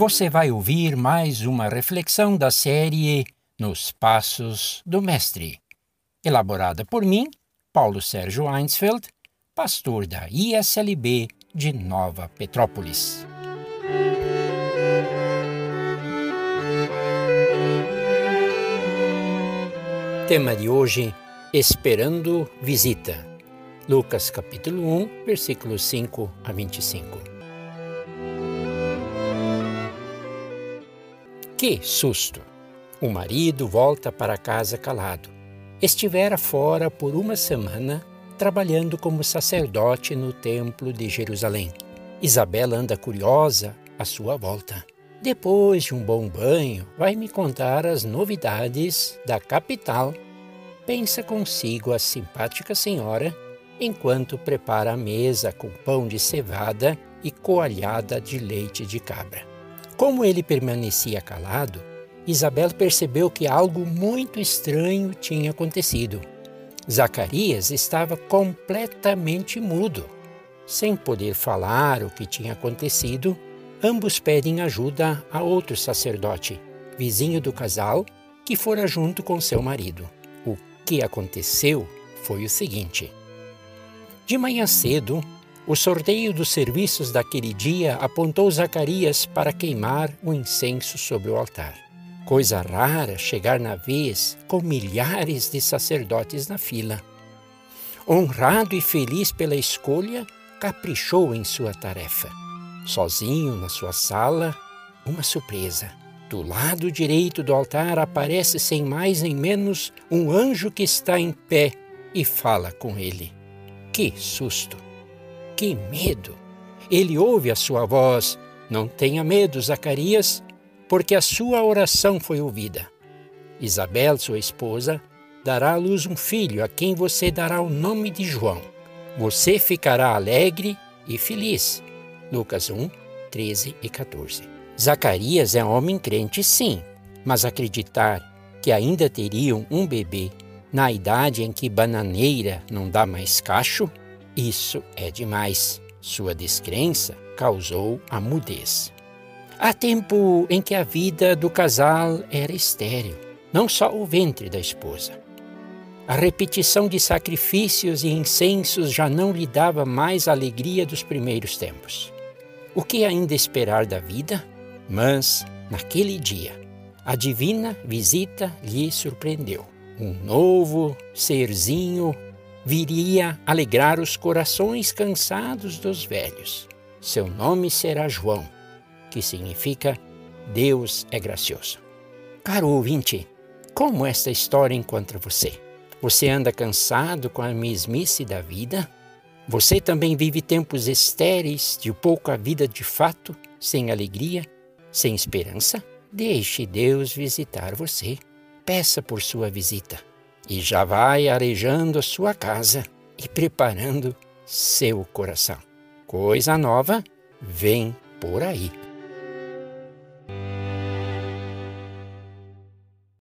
você vai ouvir mais uma reflexão da série Nos Passos do Mestre, elaborada por mim, Paulo Sérgio Einsfeld, pastor da ISLB de Nova Petrópolis. Tema de hoje: Esperando visita. Lucas capítulo 1, versículos 5 a 25. Que susto! O marido volta para casa calado. Estivera fora por uma semana trabalhando como sacerdote no templo de Jerusalém. Isabela anda curiosa à sua volta. Depois de um bom banho, vai me contar as novidades da capital. Pensa consigo a simpática senhora enquanto prepara a mesa com pão de cevada e coalhada de leite de cabra. Como ele permanecia calado, Isabel percebeu que algo muito estranho tinha acontecido. Zacarias estava completamente mudo. Sem poder falar o que tinha acontecido, ambos pedem ajuda a outro sacerdote, vizinho do casal, que fora junto com seu marido. O que aconteceu foi o seguinte: de manhã cedo, o sorteio dos serviços daquele dia apontou Zacarias para queimar o incenso sobre o altar. Coisa rara chegar na vez com milhares de sacerdotes na fila. Honrado e feliz pela escolha, caprichou em sua tarefa. Sozinho na sua sala, uma surpresa. Do lado direito do altar aparece sem mais nem menos um anjo que está em pé e fala com ele. Que susto! Que medo! Ele ouve a sua voz. Não tenha medo, Zacarias, porque a sua oração foi ouvida. Isabel, sua esposa, dará à luz um filho a quem você dará o nome de João. Você ficará alegre e feliz. Lucas 1, 13 e 14. Zacarias é um homem crente, sim, mas acreditar que ainda teriam um bebê na idade em que bananeira não dá mais cacho, isso é demais. Sua descrença causou a mudez. Há tempo em que a vida do casal era estéril, não só o ventre da esposa. A repetição de sacrifícios e incensos já não lhe dava mais a alegria dos primeiros tempos. O que ainda esperar da vida? Mas, naquele dia, a divina visita lhe surpreendeu um novo serzinho viria alegrar os corações cansados dos velhos. Seu nome será João, que significa Deus é gracioso. Caro ouvinte, como esta história encontra você? Você anda cansado com a mesmice da vida? Você também vive tempos estéreis de pouca vida de fato, sem alegria, sem esperança? Deixe Deus visitar você peça por sua visita e já vai arejando a sua casa e preparando seu coração. Coisa nova vem por aí.